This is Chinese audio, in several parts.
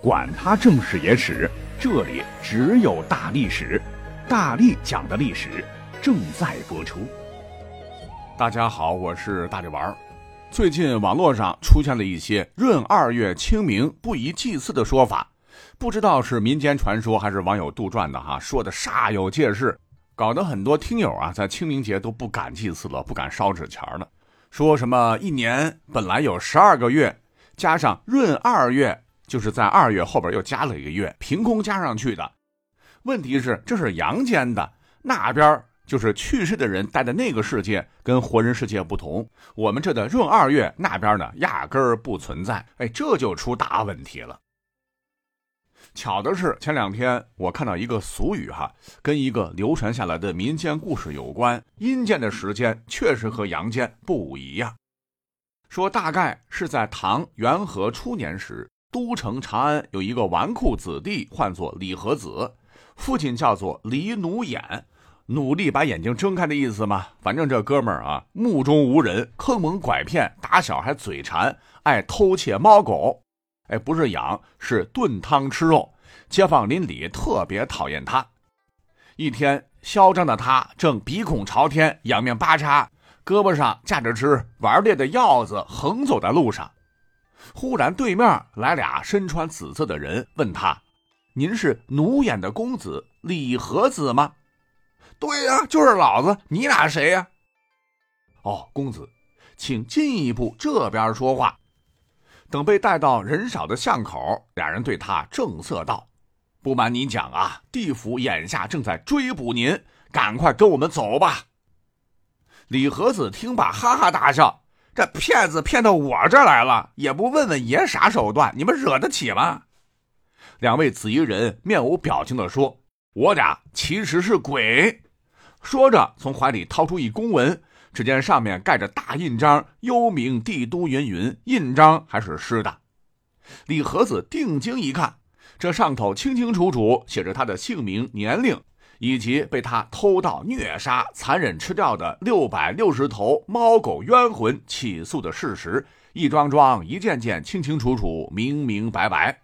管他正史野史，这里只有大历史，大力讲的历史正在播出。大家好，我是大力丸。最近网络上出现了一些闰二月清明不宜祭祀的说法，不知道是民间传说还是网友杜撰的哈，说的煞有介事，搞得很多听友啊在清明节都不敢祭祀了，不敢烧纸钱了，说什么一年本来有十二个月，加上闰二月。就是在二月后边又加了一个月，凭空加上去的。问题是，这是阳间的那边，就是去世的人待的那个世界，跟活人世界不同。我们这的闰二月那边呢，压根儿不存在。哎，这就出大问题了。巧的是，前两天我看到一个俗语哈，跟一个流传下来的民间故事有关。阴间的时间确实和阳间不一样，说大概是在唐元和初年时。都城长安有一个纨绔子弟，唤作李和子，父亲叫做李努眼，努力把眼睛睁开的意思嘛。反正这哥们儿啊，目中无人，坑蒙拐骗，打小还嘴馋，爱偷窃猫狗。哎，不是养，是炖汤吃肉。街坊邻里特别讨厌他。一天，嚣张的他正鼻孔朝天，仰面巴叉，胳膊上架着只玩猎的鹞子，横走在路上。忽然，对面来俩身穿紫色的人，问他：“您是奴眼的公子李和子吗？”“对呀，就是老子。你俩谁呀？”“哦，公子，请进一步这边说话。”等被带到人少的巷口，俩人对他正色道：“不瞒您讲啊，地府眼下正在追捕您，赶快跟我们走吧。”李和子听罢，哈哈大笑。这骗子骗到我这儿来了，也不问问爷啥手段，你们惹得起吗？两位紫衣人面无表情地说：“我俩其实是鬼。”说着，从怀里掏出一公文，只见上面盖着大印章，幽冥帝都云云，印章还是湿的。李和子定睛一看，这上头清清楚楚写着他的姓名、年龄。以及被他偷盗、虐杀、残忍吃掉的六百六十头猫狗冤魂起诉的事实，一桩桩、一件件、清清楚楚、明明白白。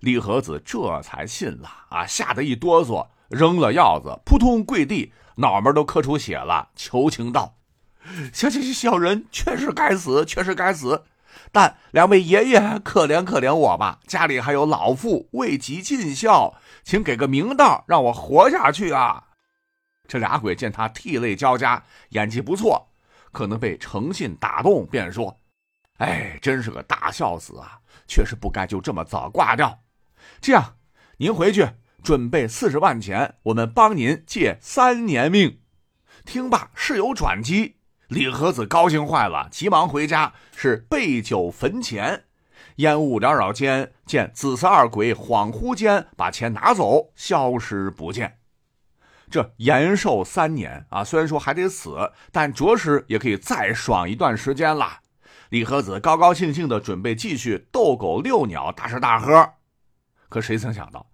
李和子这才信了啊，吓得一哆嗦，扔了鹞子，扑通跪地，脑门都磕出血了，求情道：“小小小人确实该死，确实该死。”但两位爷爷可怜可怜我吧，家里还有老父未及尽孝，请给个明道，让我活下去啊！这俩鬼见他涕泪交加，演技不错，可能被诚信打动，便说：“哎，真是个大孝子啊，确实不该就这么早挂掉。这样，您回去准备四十万钱，我们帮您借三年命。”听罢，事有转机。李和子高兴坏了，急忙回家，是备酒坟前，烟雾缭绕间，见紫色二鬼恍惚间把钱拿走，消失不见。这延寿三年啊，虽然说还得死，但着实也可以再爽一段时间了。李和子高高兴兴的准备继续斗狗遛鸟，大吃大喝。可谁曾想到，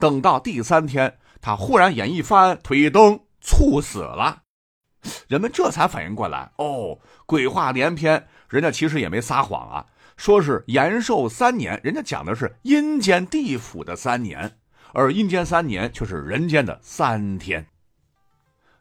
等到第三天，他忽然眼一翻，腿一蹬，猝死了。人们这才反应过来，哦，鬼话连篇，人家其实也没撒谎啊，说是延寿三年，人家讲的是阴间地府的三年，而阴间三年却是人间的三天。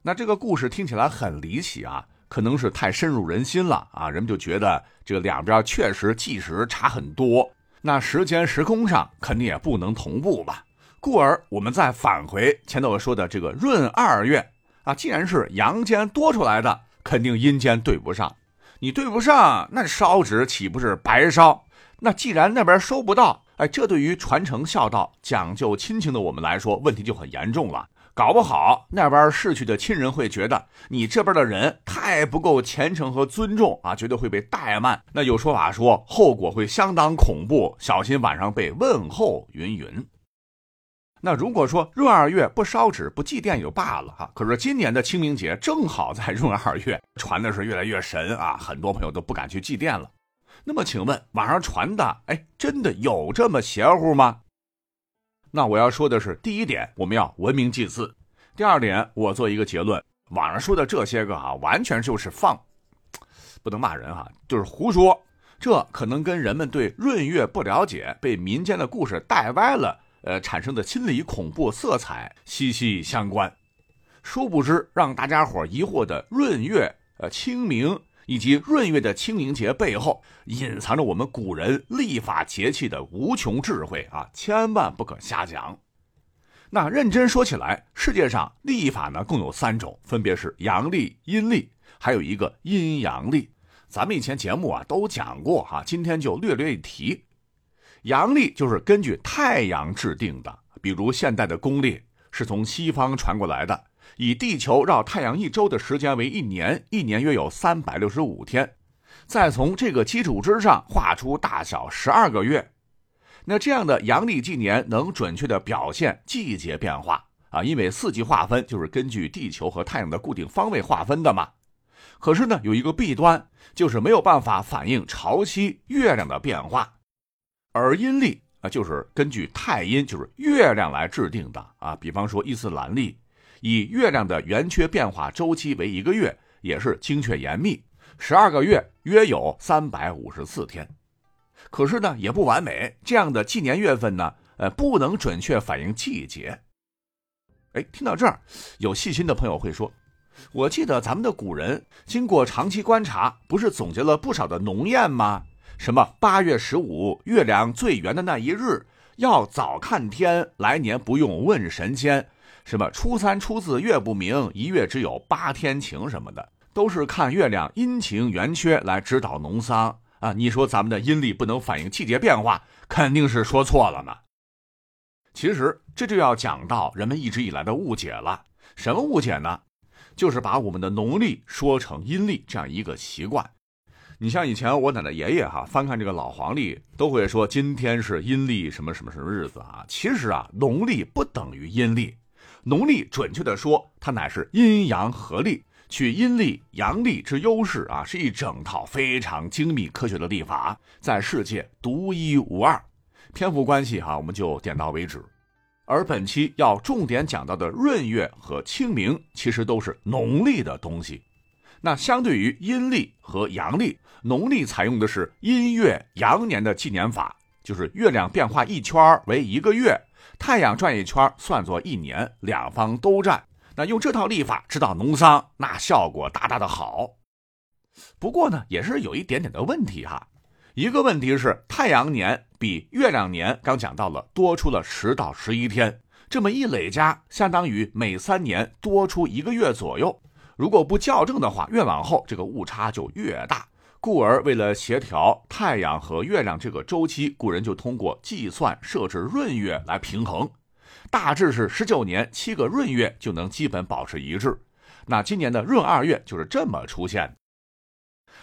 那这个故事听起来很离奇啊，可能是太深入人心了啊，人们就觉得这个两边确实计时差很多，那时间时空上肯定也不能同步吧，故而我们再返回前头我说的这个闰二月。啊，既然是阳间多出来的，肯定阴间对不上。你对不上，那烧纸岂不是白烧？那既然那边收不到，哎，这对于传承孝道、讲究亲情的我们来说，问题就很严重了。搞不好那边逝去的亲人会觉得你这边的人太不够虔诚和尊重啊，绝对会被怠慢。那有说法说后果会相当恐怖，小心晚上被问候云云。那如果说闰二月不烧纸不祭奠也就罢了哈，可是今年的清明节正好在闰二月，传的是越来越神啊，很多朋友都不敢去祭奠了。那么请问网上传的，哎，真的有这么邪乎吗？那我要说的是，第一点，我们要文明祭祀；第二点，我做一个结论，网上说的这些个啊，完全就是放，不能骂人哈，就是胡说。这可能跟人们对闰月不了解，被民间的故事带歪了，呃，产生的心理恐怖色彩息息相关。殊不知，让大家伙疑惑的闰月、呃清明以及闰月的清明节背后，隐藏着我们古人历法节气的无穷智慧啊！千万不可瞎讲。那认真说起来，世界上历法呢共有三种，分别是阳历、阴历，还有一个阴阳历。咱们以前节目啊都讲过哈，今天就略略一提。阳历就是根据太阳制定的，比如现代的公历是从西方传过来的，以地球绕太阳一周的时间为一年，一年约有三百六十五天，再从这个基础之上画出大小十二个月。那这样的阳历纪年能准确的表现季节变化啊，因为四季划分就是根据地球和太阳的固定方位划分的嘛。可是呢，有一个弊端，就是没有办法反映潮汐、月亮的变化，而阴历啊，就是根据太阴，就是月亮来制定的啊。比方说伊斯兰历，以月亮的圆缺变化周期为一个月，也是精确严密，十二个月约有三百五十四天。可是呢，也不完美，这样的纪年月份呢，呃，不能准确反映季节。哎，听到这儿，有细心的朋友会说。我记得咱们的古人经过长期观察，不是总结了不少的农谚吗？什么八月十五月亮最圆的那一日，要早看天，来年不用问神仙。什么初三初四月不明，一月只有八天晴什么的，都是看月亮阴晴圆缺来指导农桑啊！你说咱们的阴历不能反映季节变化，肯定是说错了嘛。其实这就要讲到人们一直以来的误解了，什么误解呢？就是把我们的农历说成阴历这样一个习惯。你像以前我奶奶爷爷哈翻看这个老黄历，都会说今天是阴历什么什么什么日子啊。其实啊，农历不等于阴历，农历准确的说，它乃是阴阳合历，取阴历阳历之优势啊，是一整套非常精密科学的历法，在世界独一无二。篇幅关系哈，我们就点到为止。而本期要重点讲到的闰月和清明，其实都是农历的东西。那相对于阴历和阳历，农历采用的是阴月阳年的纪年法，就是月亮变化一圈为一个月，太阳转一圈算作一年，两方都占。那用这套历法指导农桑，那效果大大的好。不过呢，也是有一点点的问题哈。一个问题是，太阳年比月亮年刚讲到了多出了十到十一天，这么一累加，相当于每三年多出一个月左右。如果不校正的话，越往后这个误差就越大。故而为了协调太阳和月亮这个周期，古人就通过计算设置闰月来平衡，大致是十九年七个闰月就能基本保持一致。那今年的闰二月就是这么出现。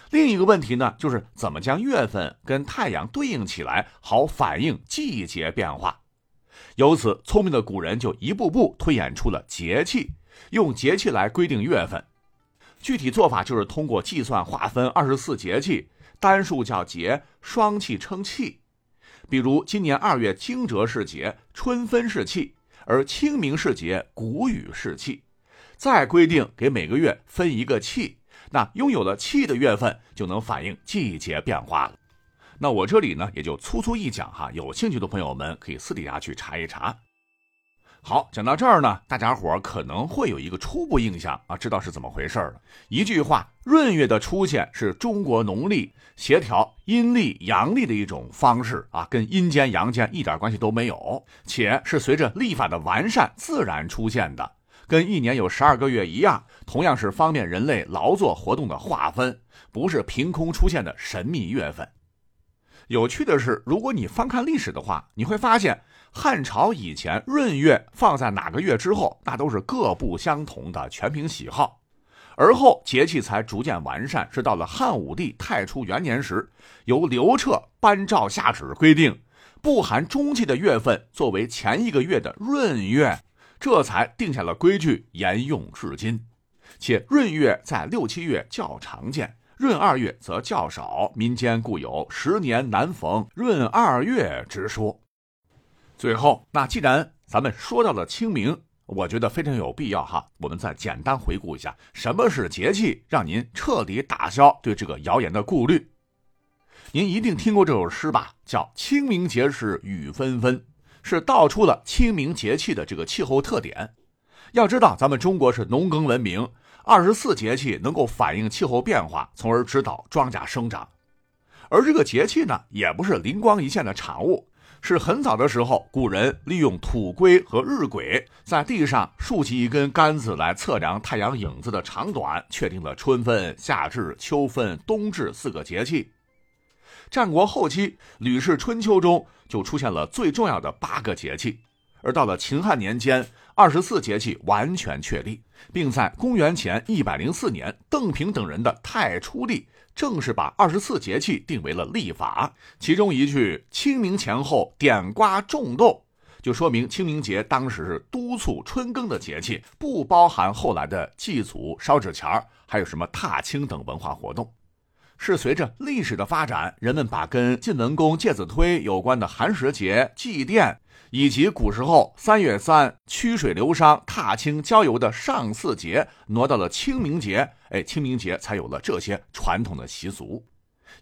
另一个问题呢，就是怎么将月份跟太阳对应起来，好反映季节变化。由此，聪明的古人就一步步推演出了节气，用节气来规定月份。具体做法就是通过计算划分二十四节气，单数叫节，双气称气。比如今年二月惊蛰是节，春分是气，而清明是节，谷雨是气。再规定给每个月分一个气。那拥有了气的月份就能反映季节变化了。那我这里呢也就粗粗一讲哈，有兴趣的朋友们可以私底下去查一查。好，讲到这儿呢，大家伙可能会有一个初步印象啊，知道是怎么回事了。一句话，闰月的出现是中国农历协调阴历阳历的一种方式啊，跟阴间阳间一点关系都没有，且是随着历法的完善自然出现的。跟一年有十二个月一样，同样是方便人类劳作活动的划分，不是凭空出现的神秘月份。有趣的是，如果你翻看历史的话，你会发现汉朝以前闰月放在哪个月之后，那都是各不相同的，全凭喜好。而后节气才逐渐完善，是到了汉武帝太初元年时，由刘彻颁诏下旨规定，不含中气的月份作为前一个月的闰月。这才定下了规矩，沿用至今。且闰月在六七月较常见，闰二月则较少。民间故有“十年难逢闰二月”之说。最后，那既然咱们说到了清明，我觉得非常有必要哈，我们再简单回顾一下什么是节气，让您彻底打消对这个谣言的顾虑。您一定听过这首诗吧？叫“清明节是雨纷纷”，是道出了清明节气的这个气候特点。要知道，咱们中国是农耕文明，二十四节气能够反映气候变化，从而指导庄稼生长。而这个节气呢，也不是灵光一现的产物，是很早的时候，古人利用土龟和日晷在地上竖起一根杆子来测量太阳影子的长短，确定了春分、夏至、秋分、冬至四个节气。战国后期，《吕氏春秋》中就出现了最重要的八个节气，而到了秦汉年间，二十四节气完全确立，并在公元前一百零四年，邓平等人的《太初历》正是把二十四节气定为了历法。其中一句“清明前后点瓜种豆”，就说明清明节当时是督促春耕的节气，不包含后来的祭祖、烧纸钱还有什么踏青等文化活动。是随着历史的发展，人们把跟晋文公介子推有关的寒食节、祭奠，以及古时候三月三曲水流觞、踏青郊游的上巳节挪到了清明节。哎，清明节才有了这些传统的习俗。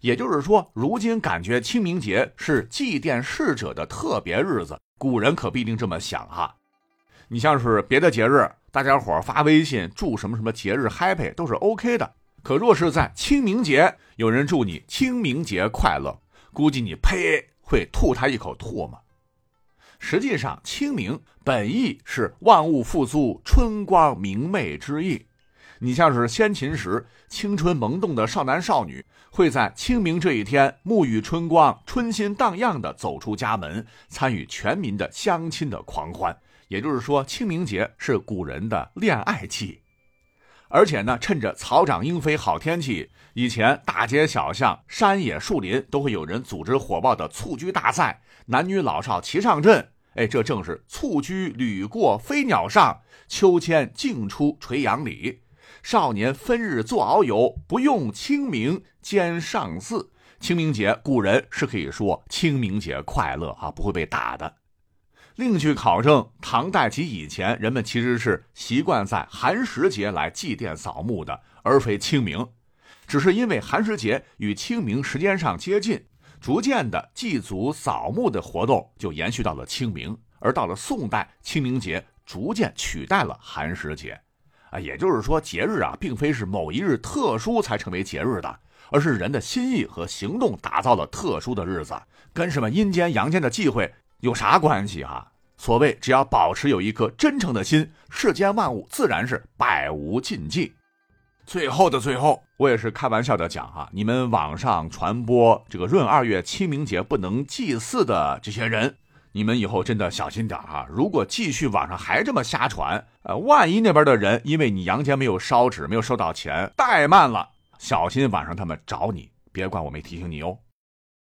也就是说，如今感觉清明节是祭奠逝者的特别日子，古人可不一定这么想哈。你像是别的节日，大家伙发微信祝什么什么节日 happy 都是 OK 的。可若是在清明节，有人祝你清明节快乐，估计你呸会吐他一口唾沫。实际上，清明本意是万物复苏、春光明媚之意。你像是先秦时青春萌动的少男少女，会在清明这一天沐浴春光、春心荡漾地走出家门，参与全民的相亲的狂欢。也就是说，清明节是古人的恋爱季。而且呢，趁着草长莺飞好天气，以前大街小巷、山野树林都会有人组织火爆的蹴鞠大赛，男女老少齐上阵。哎，这正是蹴鞠屡过飞鸟上，秋千竞出垂杨里。少年分日作遨游，不用清明兼上巳。清明节，古人是可以说清明节快乐啊，不会被打的。另据考证，唐代及以前，人们其实是习惯在寒食节来祭奠扫墓的，而非清明。只是因为寒食节与清明时间上接近，逐渐的祭祖扫墓的活动就延续到了清明。而到了宋代，清明节逐渐取代了寒食节。啊，也就是说，节日啊，并非是某一日特殊才成为节日的，而是人的心意和行动打造了特殊的日子，跟什么阴间阳间的忌讳。有啥关系哈？所谓只要保持有一颗真诚的心，世间万物自然是百无禁忌。最后的最后，我也是开玩笑的讲哈，你们网上传播这个闰二月清明节不能祭祀的这些人，你们以后真的小心点哈。如果继续网上还这么瞎传，呃，万一那边的人因为你阳间没有烧纸，没有收到钱，怠慢了，小心晚上他们找你，别怪我没提醒你哦。